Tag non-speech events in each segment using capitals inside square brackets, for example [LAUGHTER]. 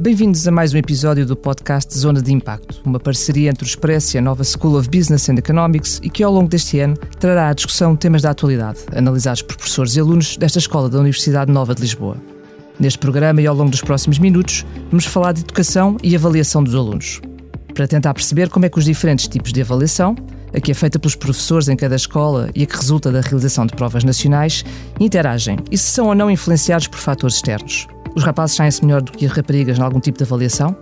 Bem-vindos a mais um episódio do podcast Zona de Impacto, uma parceria entre o Expresso e a nova School of Business and Economics e que ao longo deste ano trará à discussão temas da atualidade, analisados por professores e alunos desta escola da Universidade Nova de Lisboa. Neste programa e ao longo dos próximos minutos, vamos falar de educação e avaliação dos alunos. Para tentar perceber como é que os diferentes tipos de avaliação, a que é feita pelos professores em cada escola e a que resulta da realização de provas nacionais, interagem e se são ou não influenciados por fatores externos. Os rapazes saem-se melhor do que as raparigas em algum tipo de avaliação?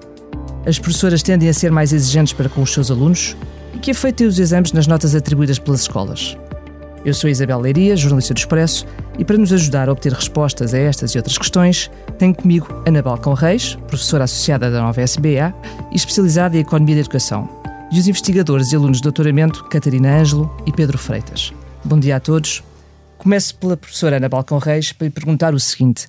As professoras tendem a ser mais exigentes para com os seus alunos? E que têm os exames nas notas atribuídas pelas escolas? Eu sou Isabel Leiria, jornalista do Expresso, e para nos ajudar a obter respostas a estas e outras questões, tenho comigo Ana Balcão Reis, professora associada da nova SBA e especializada em Economia da Educação, e os investigadores e alunos de doutoramento Catarina Ângelo e Pedro Freitas. Bom dia a todos. Começo pela professora Ana Balcão Reis para lhe perguntar o seguinte.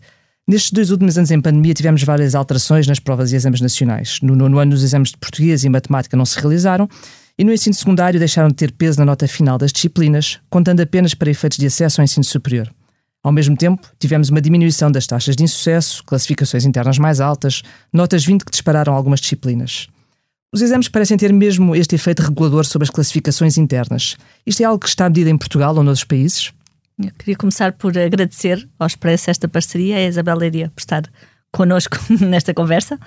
Nestes dois últimos anos em pandemia tivemos várias alterações nas provas e exames nacionais. No nono ano os exames de português e matemática não se realizaram e no ensino secundário deixaram de ter peso na nota final das disciplinas, contando apenas para efeitos de acesso ao ensino superior. Ao mesmo tempo, tivemos uma diminuição das taxas de insucesso, classificações internas mais altas, notas 20 que dispararam algumas disciplinas. Os exames parecem ter mesmo este efeito regulador sobre as classificações internas. Isto é algo que está medido em Portugal ou noutros países? Eu queria começar por agradecer ao Expresso esta parceria, a Isabel Leiria, por estar connosco [LAUGHS] nesta conversa.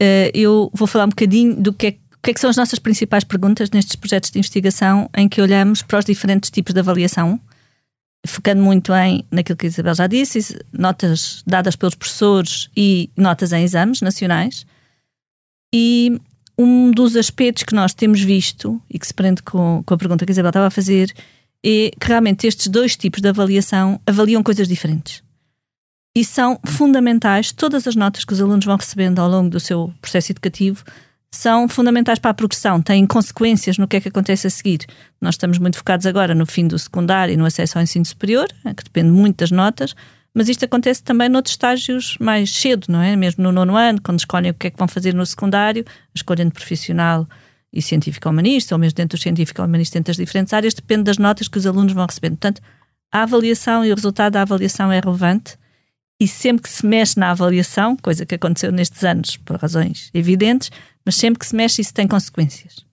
Eh, eu vou falar um bocadinho do que é, que, é que são as nossas principais perguntas nestes projetos de investigação em que olhamos para os diferentes tipos de avaliação, focando muito em naquilo que a Isabel já disse, notas dadas pelos professores e notas em exames nacionais. E um dos aspectos que nós temos visto e que se prende com, com a pergunta que a Isabel estava a fazer é que realmente estes dois tipos de avaliação avaliam coisas diferentes. E são fundamentais, todas as notas que os alunos vão recebendo ao longo do seu processo educativo são fundamentais para a progressão, têm consequências no que é que acontece a seguir. Nós estamos muito focados agora no fim do secundário e no acesso ao ensino superior, eh, que depende muito das notas, mas isto acontece também noutros estágios mais cedo, não é? Mesmo no nono ano, quando escolhem o que é que vão fazer no secundário, de profissional e científico-humanista, ou mesmo dentro do científico-humanista, dentro das diferentes áreas, depende das notas que os alunos vão recebendo. Portanto, a avaliação e o resultado da avaliação é relevante e sempre que se mexe na avaliação, coisa que aconteceu nestes anos por razões evidentes, mas sempre que se mexe isso tem consequências.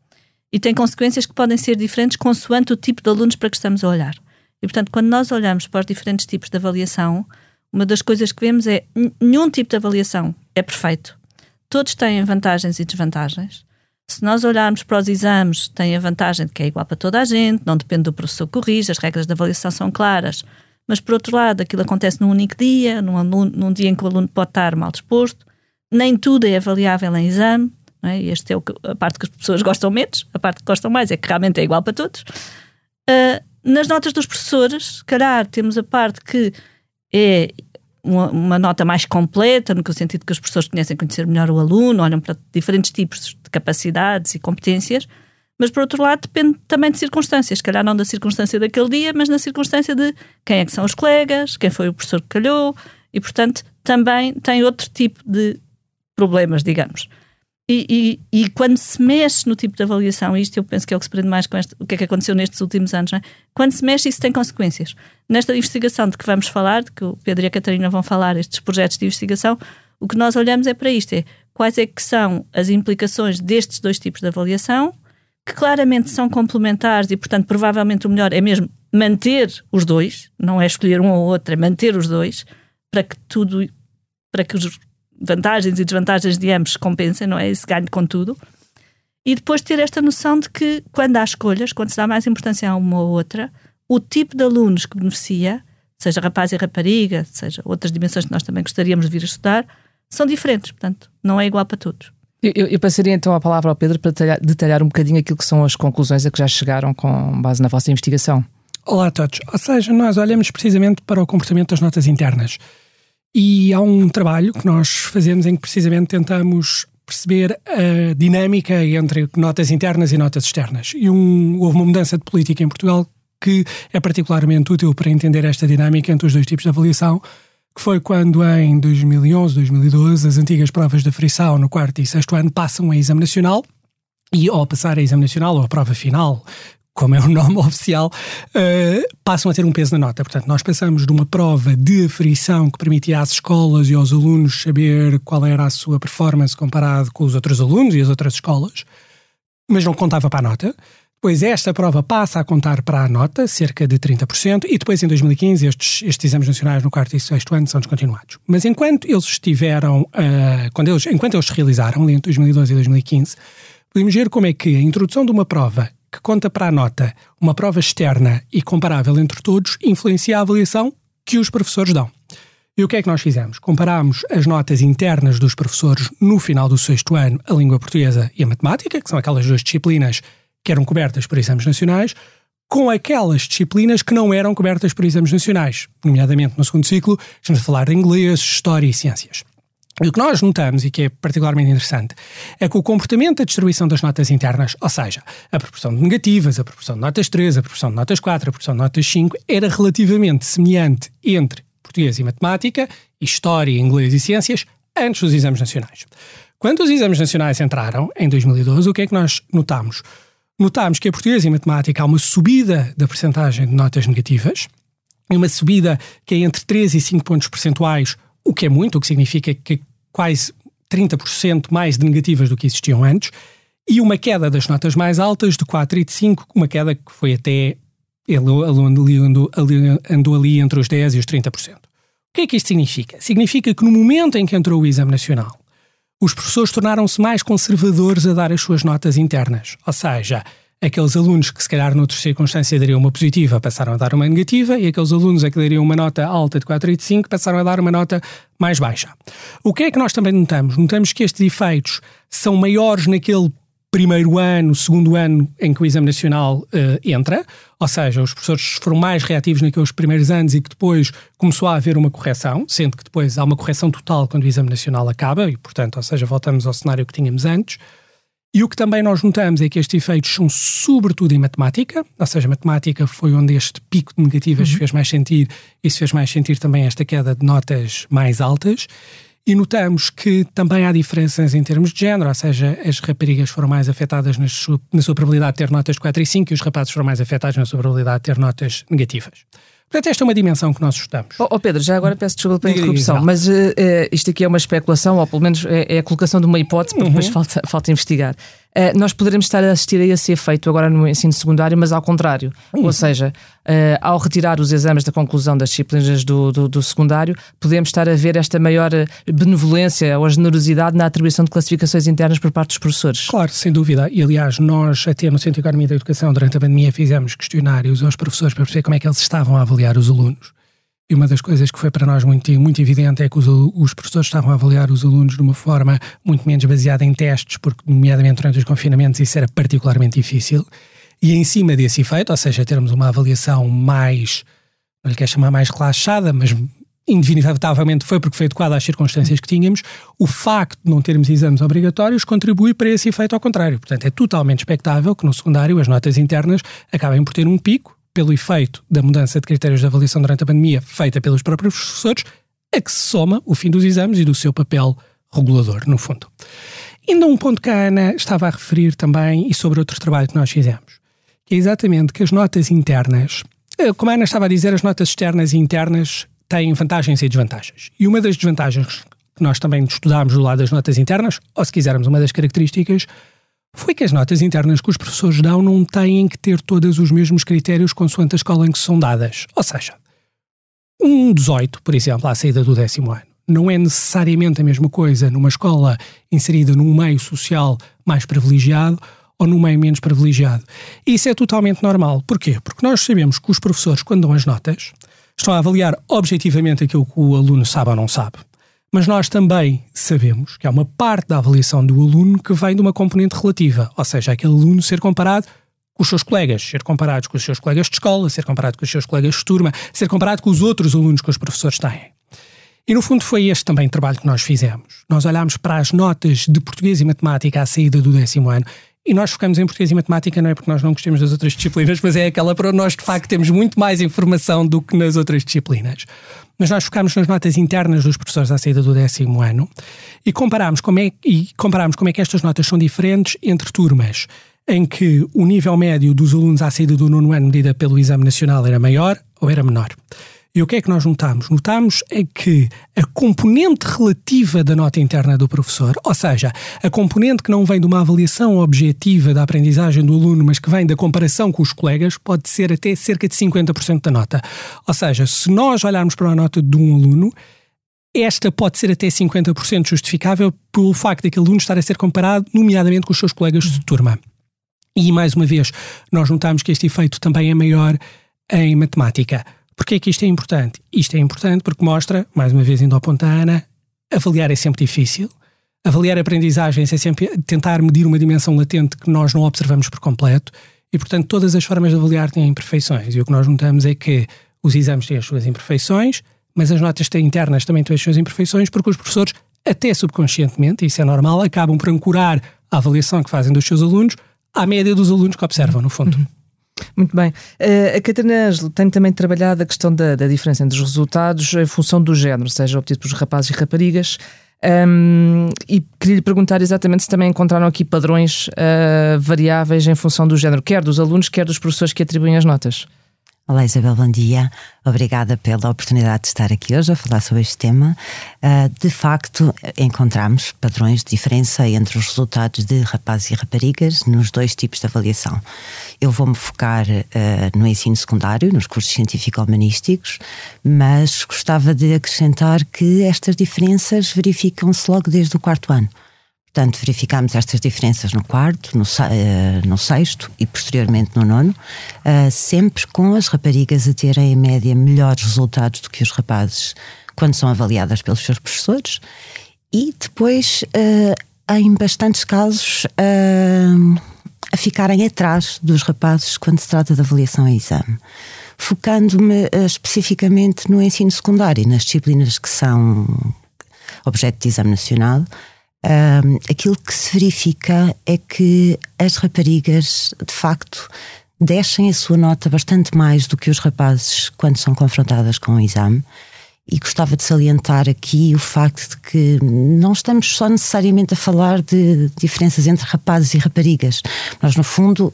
E tem consequências que podem ser diferentes consoante o tipo de alunos para que estamos a olhar. E, portanto, quando nós olhamos para os diferentes tipos de avaliação, uma das coisas que vemos é nenhum tipo de avaliação é perfeito. Todos têm vantagens e desvantagens. Se nós olharmos para os exames, tem a vantagem de que é igual para toda a gente, não depende do professor que corrige, as regras de avaliação são claras. Mas, por outro lado, aquilo acontece num único dia, num, num dia em que o aluno pode estar mal disposto. Nem tudo é avaliável em exame. É? Esta é a parte que as pessoas [LAUGHS] gostam menos, a parte que gostam mais é que realmente é igual para todos. Uh, nas notas dos professores, calhar, temos a parte que é uma, uma, nota mais completa, no sentido que os professores conhecem conhecer melhor o aluno, olham para diferentes tipos de capacidades e competências, mas por outro lado depende também de circunstâncias, calhar não da circunstância daquele dia, mas na circunstância de quem é que são os colegas, quem foi o professor que calhou, e portanto também tem outro tipo de problemas, digamos. E, e, e, quando se mexe no tipo de avaliação, isto eu penso que é o que se prende mais com este, o que é que aconteceu nestes últimos anos, é? quando se mexe, isso tem consequências. Nesta investigação de que vamos falar, de que o Pedro e a Catarina vão falar, estes projetos de investigação, o que nós olhamos é para isto: é quais é que são as implicações destes dois tipos de avaliação, que claramente são complementares e, portanto, provavelmente o melhor é mesmo manter os dois, não é escolher um ou outro, é manter os dois, para que tudo, para que os vantagens e desvantagens de ambos compensem, não é? Esse ganho com tudo. E depois ter esta noção de que, quando há escolhas, quando se dá mais importância a uma ou outra, o tipo de alunos que beneficia, seja rapaz e rapariga, seja outras dimensões que nós também gostaríamos de vir a estudar, são diferentes. Portanto, não é igual para todos. Eu, eu, passaria então a palavra ao Pedro para detalhar, detalhar, um bocadinho aquilo que são as conclusões a que já chegaram com base na vossa investigação. Olá a todos. Ou seja, nós olhamos precisamente para o comportamento das notas internas. E há um trabalho que nós fazemos em que precisamente tentamos perceber a dinâmica entre notas internas e notas externas. E um, houve uma mudança de política em Portugal que é particularmente útil para entender esta dinâmica entre os dois tipos de avaliação, que foi quando em 2011, 2012, as antigas provas da frição no quarto e sexto ano passam a exame nacional e ao passar a exame nacional ou a prova final como é o nome [LAUGHS] oficial, uh, passam a ter um peso na nota. Portanto, nós passamos de uma prova de aferição que permitia às escolas e aos alunos saber qual era a sua performance comparado com os outros alunos e as outras escolas, mas não contava para a nota. Depois esta prova passa a contar para a nota, cerca de 30%, e depois em 2015 estes, estes exames nacionais no quarto e sexto ano são descontinuados. Mas enquanto eles estiveram, uh, quando eles, enquanto eles se realizaram, entre 2012 e 2015, podemos ver como é que a introdução de uma prova que conta para a nota, uma prova externa e comparável entre todos, influencia a avaliação que os professores dão. E o que é que nós fizemos? Comparámos as notas internas dos professores no final do sexto ano, a língua portuguesa e a matemática, que são aquelas duas disciplinas que eram cobertas por exames nacionais, com aquelas disciplinas que não eram cobertas por exames nacionais, nomeadamente no segundo ciclo, estamos a falar de inglês, história e ciências. E o que nós notamos, e que é particularmente interessante, é que o comportamento da distribuição das notas internas, ou seja, a proporção de negativas, a proporção de notas 3, a proporção de notas 4, a proporção de notas 5, era relativamente semelhante entre português e matemática, história, inglês e ciências, antes dos exames nacionais. Quando os exames nacionais entraram, em 2012, o que é que nós notamos? notámos que a português e matemática há uma subida da percentagem de notas negativas, uma subida que é entre 3 e 5 pontos percentuais, o que é muito, o que significa que quase 30% mais de negativas do que existiam antes, e uma queda das notas mais altas de 4 e de 5, uma queda que foi até. Ele andou, andou ali entre os 10% e os 30%. O que é que isto significa? Significa que no momento em que entrou o exame nacional, os professores tornaram-se mais conservadores a dar as suas notas internas. Ou seja, aqueles alunos que se calhar noutras circunstâncias dariam uma positiva passaram a dar uma negativa e aqueles alunos a que dariam uma nota alta de 4 e de 5 passaram a dar uma nota mais baixa. O que é que nós também notamos? Notamos que estes efeitos são maiores naquele primeiro ano, segundo ano em que o Exame Nacional uh, entra, ou seja, os professores foram mais reativos naqueles primeiros anos e que depois começou a haver uma correção, sendo que depois há uma correção total quando o Exame Nacional acaba e, portanto, ou seja, voltamos ao cenário que tínhamos antes. E o que também nós notamos é que estes efeitos são sobretudo em matemática, ou seja, matemática foi onde este pico de negativas uhum. fez mais sentir e se fez mais sentir também esta queda de notas mais altas. E notamos que também há diferenças em termos de género, ou seja, as raparigas foram mais afetadas na sua, na sua probabilidade de ter notas de 4 e 5 e os rapazes foram mais afetados na sua probabilidade de ter notas negativas. Portanto, esta é uma dimensão que nós estudamos. Oh, oh Pedro, já agora peço desculpa pela interrupção, mas uh, isto aqui é uma especulação, ou pelo menos é, é a colocação de uma hipótese, porque uhum. depois falta, falta investigar. Uh, nós poderemos estar a assistir a esse efeito agora no ensino secundário, mas ao contrário. Uhum. Ou seja, uh, ao retirar os exames da conclusão das disciplinas do, do, do, secundário, podemos estar a ver esta maior benevolência ou generosidade na atribuição de classificações internas por parte dos professores. Claro, sem dúvida. E aliás, nós, até no Centro de Economia da Educação, durante a pandemia, fizemos questionários aos professores para perceber como é que eles estavam a avaliar os alunos. E uma das coisas que foi para nós muito, muito evidente é que os, os, professores estavam a avaliar os alunos de uma forma muito menos baseada em testes, porque, nomeadamente durante os confinamentos, isso era particularmente difícil. E em cima desse efeito, ou seja, termos uma avaliação mais, não lhe quer chamar mais relaxada, mas indefinivelmente foi porque foi adequada às circunstâncias que tínhamos, o facto de não termos exames obrigatórios contribui para esse efeito ao contrário. Portanto, é totalmente expectável que no secundário as notas internas acabem por ter um pico pelo efeito da mudança de critérios de avaliação durante a pandemia feita pelos próprios professores, a que se soma o fim dos exames e do seu papel regulador, no fundo. Ainda um ponto que a Ana estava a referir também e sobre outro trabalho que nós fizemos, que é exatamente que as notas internas, eh, como a Ana estava a dizer, as notas externas e internas têm vantagens e desvantagens. E uma das desvantagens que nós também estudámos do lado das notas internas, ou se quisermos, uma das características, foi que as notas internas que os professores dão não têm que ter todos os mesmos critérios consoante a escola em que são dadas. Ou seja, um 18, por exemplo, à saída do décimo ano, não é necessariamente a mesma coisa numa escola inserida num meio social mais privilegiado ou num meio menos privilegiado. Isso é totalmente normal. Porquê? Porque nós sabemos que os professores, quando dão as notas, estão a avaliar objetivamente aquilo que o aluno sabe ou não sabe. Mas nós também sabemos que há uma parte da avaliação do aluno que vem de uma componente relativa, ou seja, aquele aluno ser comparado com os seus colegas, ser comparado com os seus colegas de escola, ser comparado com os seus colegas de turma, ser comparado com os outros alunos que os professores têm. E no fundo foi este também o trabalho que nós fizemos. Nós olhámos para as notas de português e matemática à saída do décimo ano e nós focamos em português e matemática não é porque nós não gostemos das outras disciplinas, mas é aquela para nós de facto temos muito mais informação do que nas outras disciplinas mas nós focámos nas notas internas dos professores à saída do décimo ano e comparámos como é, e comparámos como é que estas notas são diferentes entre turmas. em que o nível médio dos alunos à saída do nono ano medida pelo Exame Nacional era maior ou era menor. E o que é que nós notamos? Notamos é que a componente relativa da nota interna do professor, ou seja, a componente que não vem de uma avaliação objetiva da aprendizagem do aluno, mas que vem da comparação com os colegas, pode ser até cerca de 50% da nota. Ou seja, se nós olharmos para a nota de um aluno, esta pode ser até 50% justificável pelo facto de aquele aluno estar a ser comparado, nomeadamente com os seus colegas de turma. E, mais uma vez, nós notamos que este efeito também é maior em matemática. Porquê é que isto é importante? Isto é importante porque mostra, mais uma vez indo ao ponto da Ana, avaliar é sempre difícil. Avaliar aprendizagens é sempre tentar medir uma dimensão latente que nós não observamos por completo e, portanto, todas as formas de avaliar têm imperfeições. E o que nós notamos é que os exames têm as suas imperfeições, mas as notas internas também têm as suas imperfeições porque os professores, até subconscientemente, e isso é normal, acabam por ancorar a avaliação que fazem dos seus alunos à média dos alunos que observam, no fundo. Uhum. Muito bem. Uh, a Catarina Ângelo tem também trabalhado a questão da, da, diferença entre os resultados em função do género, seja obtido pelos rapazes e raparigas. Um, e queria lhe perguntar exatamente se também encontraram aqui padrões uh, variáveis em função do género, quer dos alunos, quer dos professores que atribuem as notas. Olá Isabel, bom dia. Obrigada pela oportunidade de estar aqui hoje a falar sobre este tema. Uh, de facto, encontramos padrões de diferença entre os resultados de rapazes e raparigas nos dois tipos de avaliação. Eu vou-me focar uh, no ensino secundário, nos cursos científico-humanísticos, mas gostava de acrescentar que estas diferenças verificam-se logo desde o quarto ano. Portanto, verificámos estas diferenças no quarto, no, uh, no sexto e posteriormente no nono, uh, sempre com as raparigas a terem em média melhores resultados do que os rapazes quando são avaliadas pelos seus professores e depois, uh, em bastantes casos, a ficarem atrás dos rapazes quando se trata de avaliação e exame. Focando-me especificamente no ensino secundário, nas disciplinas que são objeto de exame nacional, um, aquilo que se verifica é que as raparigas, de facto, descem a sua nota bastante mais do que os rapazes quando são confrontadas com o exame. E gostava de salientar aqui o facto de que não estamos só necessariamente a falar de diferenças entre rapazes e raparigas. Nós, no fundo,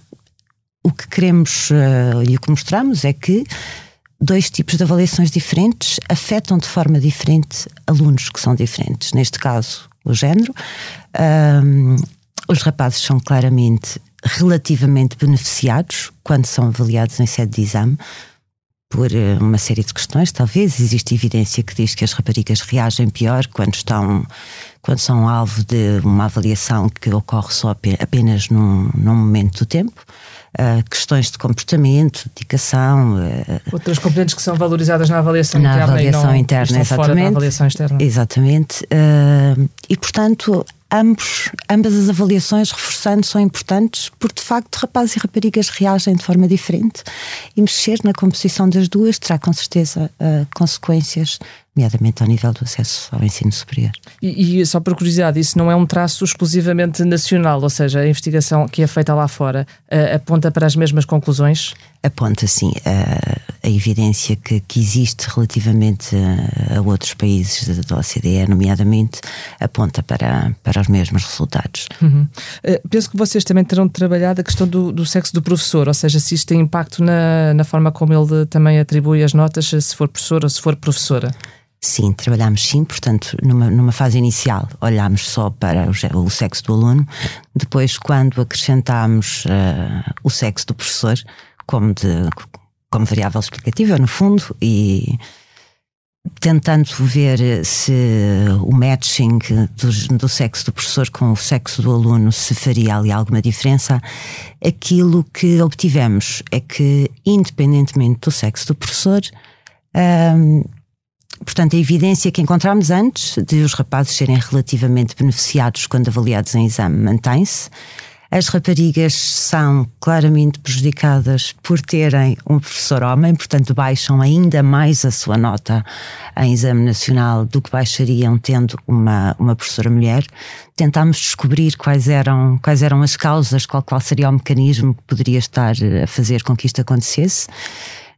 o que queremos uh, e o que mostramos é que dois tipos de avaliações diferentes afetam de forma diferente alunos que são diferentes. Neste caso, o género. Um, os rapazes são claramente relativamente beneficiados quando são avaliados em sede de exame por eh, uma série de questões, talvez existe evidência que diz que as raparigas reagem pior quando estão quando são alvo de uma avaliação que ocorre só apenas num, num momento do tempo. Uh, questões de comportamento, dedicação. Uh, Outras componentes que são valorizadas na avaliação na interna. avaliação não, interna, exatamente. avaliação externa. Exatamente. Uh, e, portanto, ambos, ambas as avaliações, reforçando, são importantes porque, de facto, rapazes e raparigas reagem de forma diferente e mexer na composição das duas terá, com certeza, consequências nomeadamente ao nível do acesso ao ensino superior. E, e, só por curiosidade, isso não é um traço exclusivamente nacional, ou seja, a investigação que é feita lá fora uh, aponta para as mesmas conclusões? Aponta, sim, uh, a evidência que, que existe relativamente a, a, outros países da OCDE, nomeadamente, aponta para, para os mesmos resultados. Uhum. Uh, penso que vocês também terão trabalhado a questão do, do sexo do professor, ou seja, se isto tem impacto na, na forma como ele também atribui as notas, se for professor ou se for professora. Sim, trabalhámos sim, portanto, numa, numa fase inicial olhámos só para o, o sexo do aluno, depois, quando acrescentámos uh, o sexo do professor como, de, como variável explicativa, no fundo, e tentando ver se o matching do, do, sexo do professor com o sexo do aluno se faria ali alguma diferença, aquilo que obtivemos é que, independentemente do sexo do professor, um, eh, Portanto, a evidência que encontramos antes de os rapazes serem relativamente beneficiados quando avaliados em exame mantém-se. As raparigas são claramente prejudicadas por terem um professor homem, portanto, baixam ainda mais a sua nota em exame nacional do que baixariam tendo uma, uma professora mulher. Tentámos descobrir quais eram, quais eram as causas, qual, qual seria o mecanismo que poderia estar a fazer com que isto acontecesse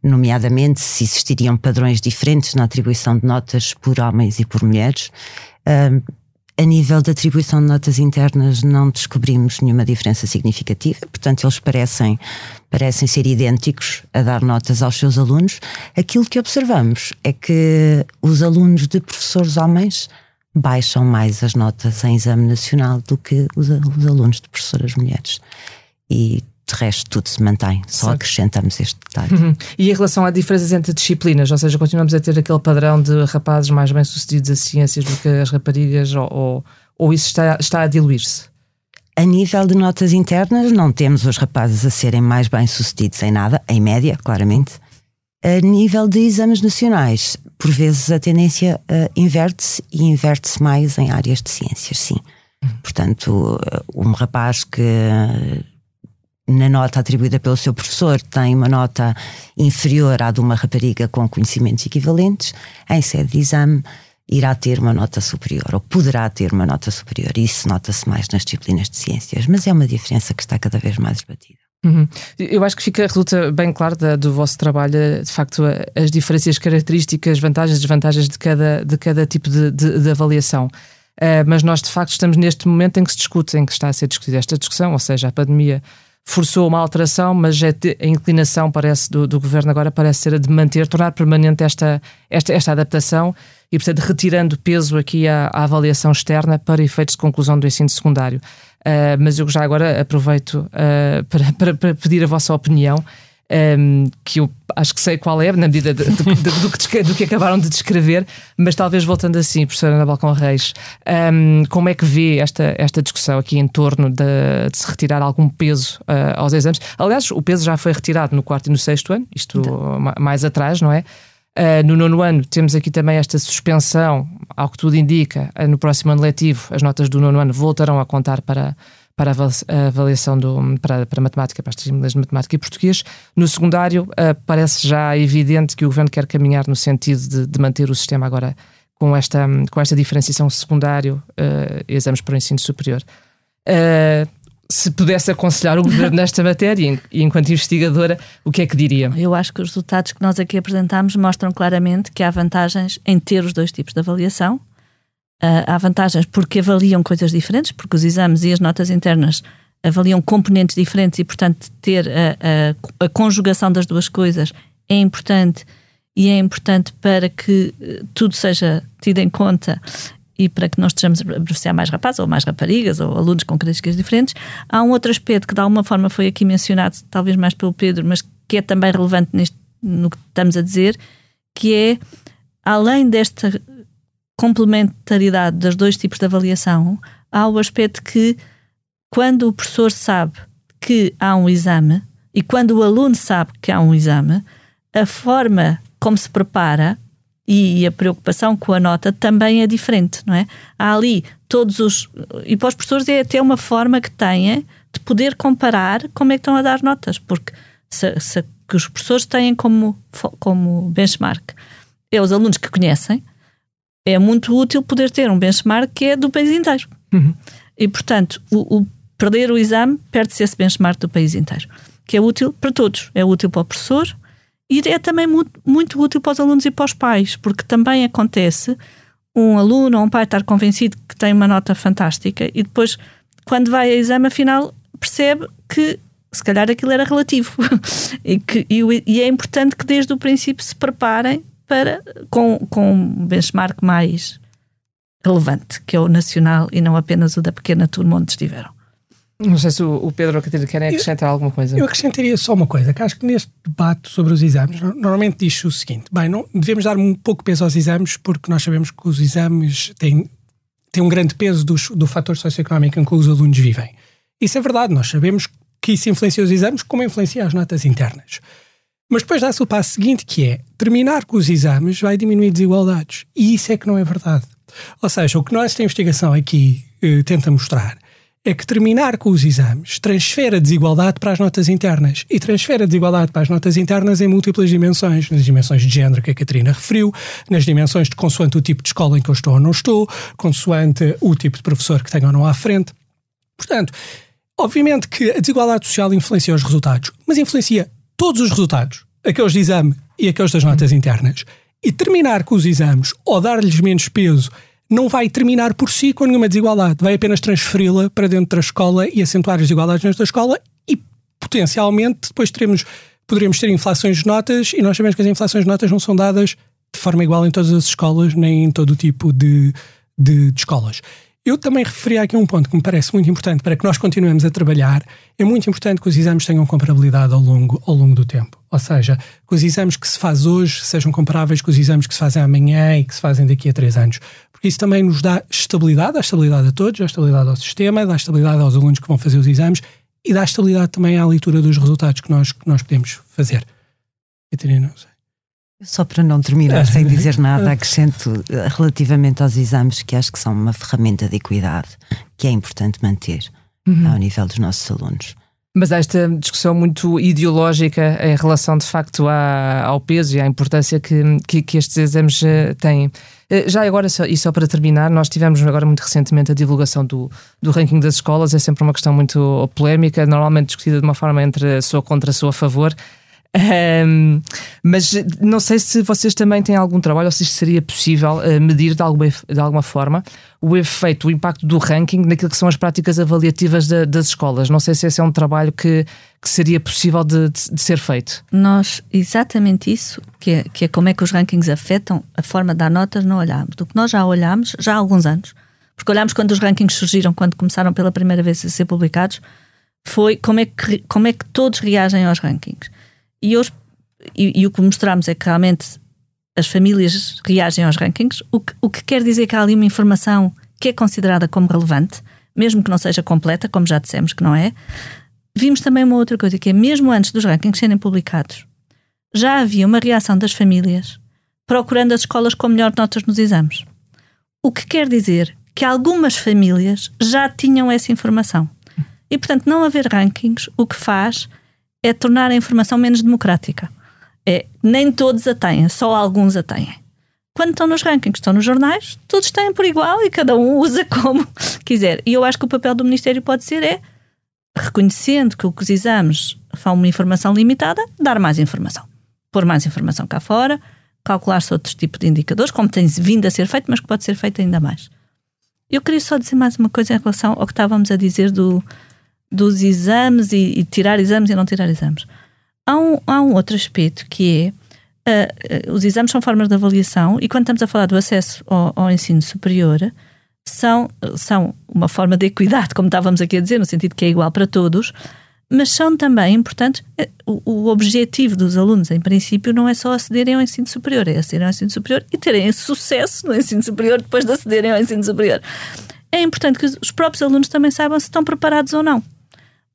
nomeadamente se existiriam padrões diferentes na atribuição de notas por homens e por mulheres. A nível da atribuição de notas internas, não descobrimos nenhuma diferença significativa, portanto, eles parecem, parecem ser idênticos a dar notas aos seus alunos. Aquilo que observamos é que os alunos de professores homens baixam mais as notas em exame nacional do que os, os alunos de professoras mulheres. E de resto tudo se mantém, só acrescentamos este detalhe. Uhum. E em relação a diferenças entre disciplinas, ou seja, continuamos a ter aquele padrão de rapazes mais bem-sucedidos a ciências do que as raparigas, ou, ou, ou isso está, está a diluir-se? A nível de notas internas, não temos os rapazes a serem mais bem-sucedidos em nada, em média, claramente. A nível de exames nacionais, por vezes a tendência uh, inverte-se e inverte-se mais em áreas de ciências, sim. Uhum. Portanto, um rapaz que na nota atribuída pelo seu professor tem uma nota inferior à de uma rapariga com conhecimentos equivalentes, em sede de exame irá ter uma nota superior, ou poderá ter uma nota superior. Isso nota-se mais nas disciplinas de ciências, mas é uma diferença que está cada vez mais esbatida. Uhum. Eu acho que fica, resulta bem claro da, do vosso trabalho, de facto, as diferenças, características, vantagens e desvantagens de cada, de cada tipo de, de, de avaliação. Uh, mas nós, de facto, estamos neste momento em que se discute, em que está a ser discutida esta discussão, ou seja, a pandemia forçou uma alteração, mas é a inclinação parece do, do, governo agora parece ser a de manter, tornar permanente esta, esta, esta adaptação e, portanto, retirando peso aqui à, à avaliação externa para efeitos de conclusão do ensino secundário. Uh, mas eu já agora aproveito uh, para, para, para, pedir a vossa opinião um, que eu acho que sei qual é, na medida de, de, de, do, que, do, que, acabaram de descrever, mas talvez voltando assim, professora Ana Balcão Reis, um, como é que vê esta, esta discussão aqui em torno de, se retirar algum peso uh, aos exames? Aliás, o peso já foi retirado no quarto e no sexto ano, isto então. mais atrás, não é? Uh, no nono ano temos aqui também esta suspensão, ao que tudo indica, uh, no próximo ano letivo as notas do nono ano voltarão a contar para, para a avaliação do, para, para matemática, para as disciplinas de matemática e português. No secundário, uh, parece já evidente que o governo quer caminhar no sentido de, de manter o sistema agora com esta, com esta diferenciação secundário, uh, exames para o ensino superior. Uh, se pudesse aconselhar o governo nesta matéria e enquanto investigadora, o que é que diria? Eu acho que os resultados que nós aqui apresentamos mostram claramente que há vantagens em ter os dois tipos de avaliação há vantagens porque avaliam coisas diferentes, porque os exames e as notas internas avaliam componentes diferentes e, portanto, ter a, a, a conjugação das duas coisas é importante e é importante para que eh, tudo seja tido em conta e para que nós estejamos a beneficiar mais rapazes ou mais raparigas ou alunos com características diferentes. Há um outro aspecto que de alguma forma foi aqui mencionado, talvez mais pelo Pedro, mas que é também relevante neste, no que estamos a dizer, que é além desta complementaridade dos dois tipos de avaliação, há o aspecto que, quando o professor sabe que há um exame e quando o aluno sabe que há um exame, a forma como se prepara e a preocupação com a nota também é diferente, não é? Há ali todos os. E para os professores é até uma forma que têm de poder comparar como é que estão a dar notas, porque se, se que os professores têm como, como benchmark é os alunos que conhecem, é muito útil poder ter um benchmark que é do país inteiro. Uhum. E, portanto, o, o, perder o exame perde-se esse benchmark do país inteiro, que é útil para todos. É útil para o professor e é também muito, muito útil para os alunos e para os pais, porque também acontece um aluno ou um pai estar convencido que tem uma nota fantástica e depois, quando vai a exame, afinal, percebe que se calhar aquilo era relativo. [LAUGHS] e, que, e, e é importante que desde o princípio se preparem para, com, com um benchmark mais relevante, que é o nacional e não apenas o da pequena turma onde estiveram. Não sei se o Pedro ou a Catarina querem acrescentar eu, alguma coisa. Eu acrescentaria só uma coisa, que acho que neste debate sobre os exames, normalmente diz o seguinte: bem, não, devemos dar um pouco peso aos exames, porque nós sabemos que os exames têm, têm um grande peso do, do fator socioeconómico em que os alunos vivem. Isso é verdade, nós sabemos que isso influencia os exames, como influencia as notas internas. Mas depois dá-se o passo seguinte, que é terminar com os exames vai diminuir desigualdades. E isso é que não é verdade. Ou seja, o que nossa investigação aqui eh, tenta mostrar é que terminar com os exames transfere a desigualdade para as notas internas. E transfere a desigualdade para as notas internas em múltiplas dimensões. Nas dimensões de género que a Catarina referiu, nas dimensões de consoante o tipo de escola em que eu estou ou não estou, consoante o tipo de professor que tenho ou não à frente. Portanto, obviamente que a desigualdade social influencia os resultados, mas influencia todos os resultados, aqueles de exame e aqueles das notas internas, e terminar com os exames ou dar-lhes menos peso não vai terminar por si com nenhuma desigualdade, vai apenas transferi-la para dentro da escola e acentuar as desigualdades dentro da escola e potencialmente depois teremos, poderíamos ter inflações de notas e nós sabemos que as inflações de notas não são dadas de forma igual em todas as escolas nem em todo o tipo de, de, de escolas. Eu também referia aqui um ponto que me parece muito importante para que nós continuemos a trabalhar. É muito importante que os exames tenham comparabilidade ao longo, ao longo do tempo. Ou seja, que os exames que se faz hoje sejam comparáveis com os exames que se fazem amanhã e que se fazem daqui a três anos. Porque isso também nos dá estabilidade, dá estabilidade a todos, dá estabilidade ao sistema, dá estabilidade aos alunos que vão fazer os exames e dá estabilidade também à leitura dos resultados que nós, que nós podemos fazer. Catarina, não sei. Só para não terminar sem [LAUGHS] dizer nada, acrescento eh, relativamente aos exames que acho que são uma ferramenta de equidade que é importante manter uhum. ao nível dos nossos alunos. Mas há esta discussão muito ideológica em relação, de facto, à, ao peso e à importância que, que, que estes exames eh, têm. Eh, já agora, só, e só para terminar, nós tivemos agora muito recentemente a divulgação do, do ranking das escolas, é sempre uma questão muito polémica, normalmente discutida de uma forma entre sou contra, sou a favor. Um, mas não sei se vocês também têm algum trabalho ou se seria possível uh, medir de alguma, de alguma forma o efeito, o impacto do ranking naquilo que são as práticas avaliativas de, das escolas. Não sei se esse é um trabalho que, que seria possível de, de, ser feito. Nós, exatamente isso, que é, que é como é que os rankings afetam a forma de dar notas, não olhámos. Do que nós já olhámos já há alguns anos, porque olhámos quando os rankings surgiram, quando começaram pela primeira vez a ser publicados, foi como é que, como é que todos reagem aos rankings. E, hoje, e, e o que mostramos é que realmente as famílias reagem aos rankings, o que, o que quer dizer que há ali uma informação que é considerada como relevante, mesmo que não seja completa, como já dissemos que não é. Vimos também uma outra coisa, que é mesmo antes dos rankings serem publicados, já havia uma reação das famílias procurando as escolas com melhor notas nos exames. O que quer dizer que algumas famílias já tinham essa informação. E, portanto, não haver rankings, o que faz é tornar a informação menos democrática. É, nem todos a têm, só alguns a têm. Quando estão nos rankings, estão nos jornais, todos têm por igual e cada um [LAUGHS] usa como quiser. E eu acho que o papel do Ministério pode ser é, reconhecendo que os exames são uma informação limitada, dar mais informação. Pôr mais informação cá fora, calcular-se outros tipos de indicadores, como tem vindo a ser feito, mas que pode ser feito ainda mais. Eu queria só dizer mais uma coisa em relação ao que estávamos a dizer do, dos exames e, e, tirar exames e não tirar exames. Há um, há um outro aspecto que é uh, uh, os exames são formas de avaliação e quando estamos a falar do acesso ao, ao, ensino superior são, são uma forma de equidade, como estávamos aqui a dizer, no sentido que é igual para todos, mas são também importantes. O, o objetivo dos alunos, em princípio, não é só acederem ao ensino superior, é acederem ao ensino superior e terem sucesso no ensino superior depois de acederem ao ensino superior. É importante que os próprios alunos também saibam se estão preparados ou não.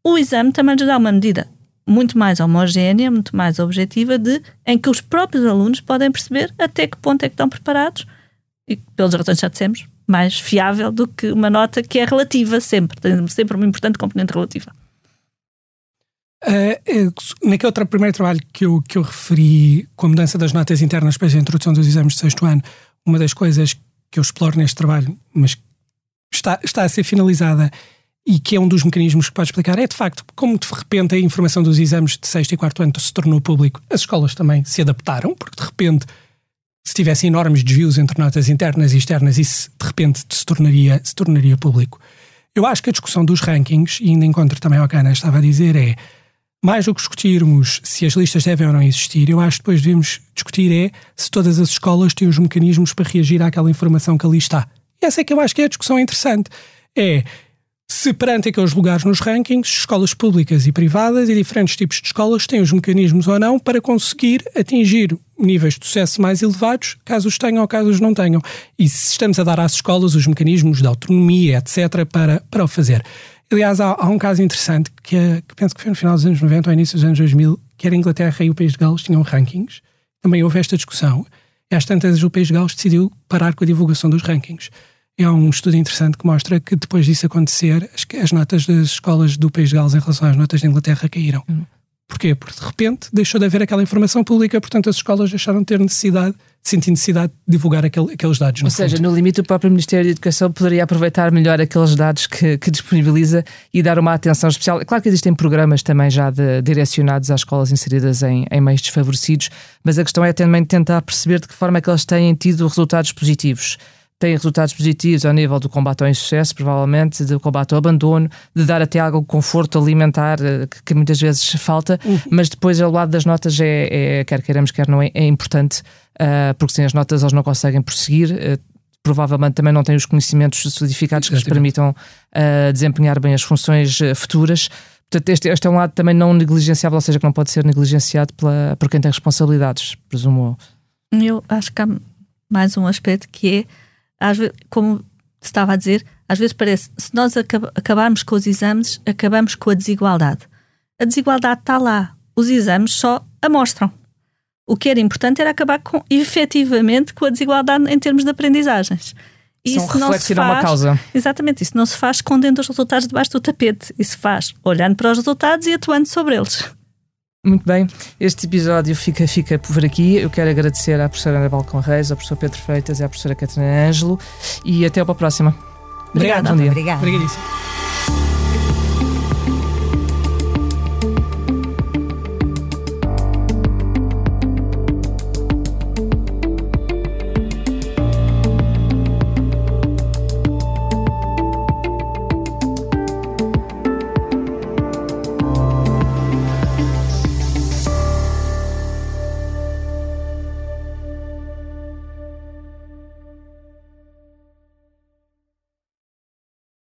O exame também lhes dá uma medida muito mais homogénea, muito mais objetiva, de, em que os próprios alunos podem perceber até que ponto é que estão preparados e, pelas razões que já dissemos, mais fiável do que uma nota que é relativa sempre. Tem sempre uma importante componente relativa. Uh, naquele outro primeiro trabalho que eu, que eu referi, com a mudança das notas internas para a introdução dos exames de sexto ano, uma das coisas que eu exploro neste trabalho, mas está, está a ser finalizada, e que é um dos mecanismos que pode explicar, é de facto como de repente a informação dos exames de sexto e quarto ano se tornou público. As escolas também se adaptaram, porque de repente, se tivessem enormes desvios entre notas internas e externas, isso de repente se tornaria, se tornaria público. Eu acho que a discussão dos rankings, e ainda encontro também ao que a Ana estava a dizer, é mais do que discutirmos se as listas devem ou não existir, eu acho que depois devemos discutir é se todas as escolas têm os mecanismos para reagir àquela informação que ali está. E essa é que eu acho que é a discussão interessante. É se perante aqueles lugares nos rankings, escolas públicas e privadas e diferentes tipos de escolas têm os mecanismos ou não para conseguir atingir níveis de sucesso mais elevados, caso os tenham ou caso os não tenham. E se estamos a dar às escolas os mecanismos de autonomia, etc., para, para o fazer. Aliás, há, há um caso interessante que, é, que penso que foi no final dos anos 90 ou início dos anos 2000, que era a Inglaterra e o País de Gales tinham rankings. Também houve esta discussão. E às tantas, o País de Gales decidiu parar com a divulgação dos rankings é um estudo interessante que mostra que depois disso acontecer, as, as notas das escolas do País de Gales em relação às notas da Inglaterra caíram. Uhum. Porquê? Porque de repente deixou de haver aquela informação pública, portanto as escolas deixaram de ter necessidade, sentir necessidade de divulgar aquele, aqueles dados. Ou seja, no limite o próprio Ministério da Educação poderia aproveitar melhor aqueles dados que, que, disponibiliza e dar uma atenção especial. Claro que existem programas também já de, direcionados às escolas inseridas em, em meios desfavorecidos, mas a questão é também tentar perceber de que forma é que eles têm tido resultados positivos têm resultados positivos ao nível do combate ao insucesso, provavelmente, do combate ao abandono, de dar até algo conforto alimentar eh, que, que muitas vezes falta, uhum. mas depois ao lado das notas é, é quer queiramos, quer não é, é importante, uh, porque sem as notas eles não conseguem prosseguir. Uh, provavelmente também não têm os conhecimentos solidificados que lhes permitam uh, desempenhar bem as funções futuras. Portanto, este, este, é um lado também não negligenciável, ou seja, que não pode ser negligenciado pela, por quem tem responsabilidades, presumo eu. acho que há mais um aspecto que é, às vezes, como estava a dizer, às vezes parece, se nós acabarmos com os exames, acabamos com a desigualdade. A desigualdade está lá, os exames só a mostram. O que era importante era acabar com, efetivamente com a desigualdade em termos de aprendizagens. Isso São não se faz, uma causa. Exatamente, isso não se faz escondendo os resultados debaixo do tapete. Isso faz olhando para os resultados e atuando sobre eles. Muito bem, este episódio fica, fica por aqui. Eu quero agradecer à professora Ana Balcão Reis, ao professor Pedro Freitas e à professora Catarina Ângelo e até para a próxima. Obrigado. Bom dia. Obrigada. Obrigadíssimo.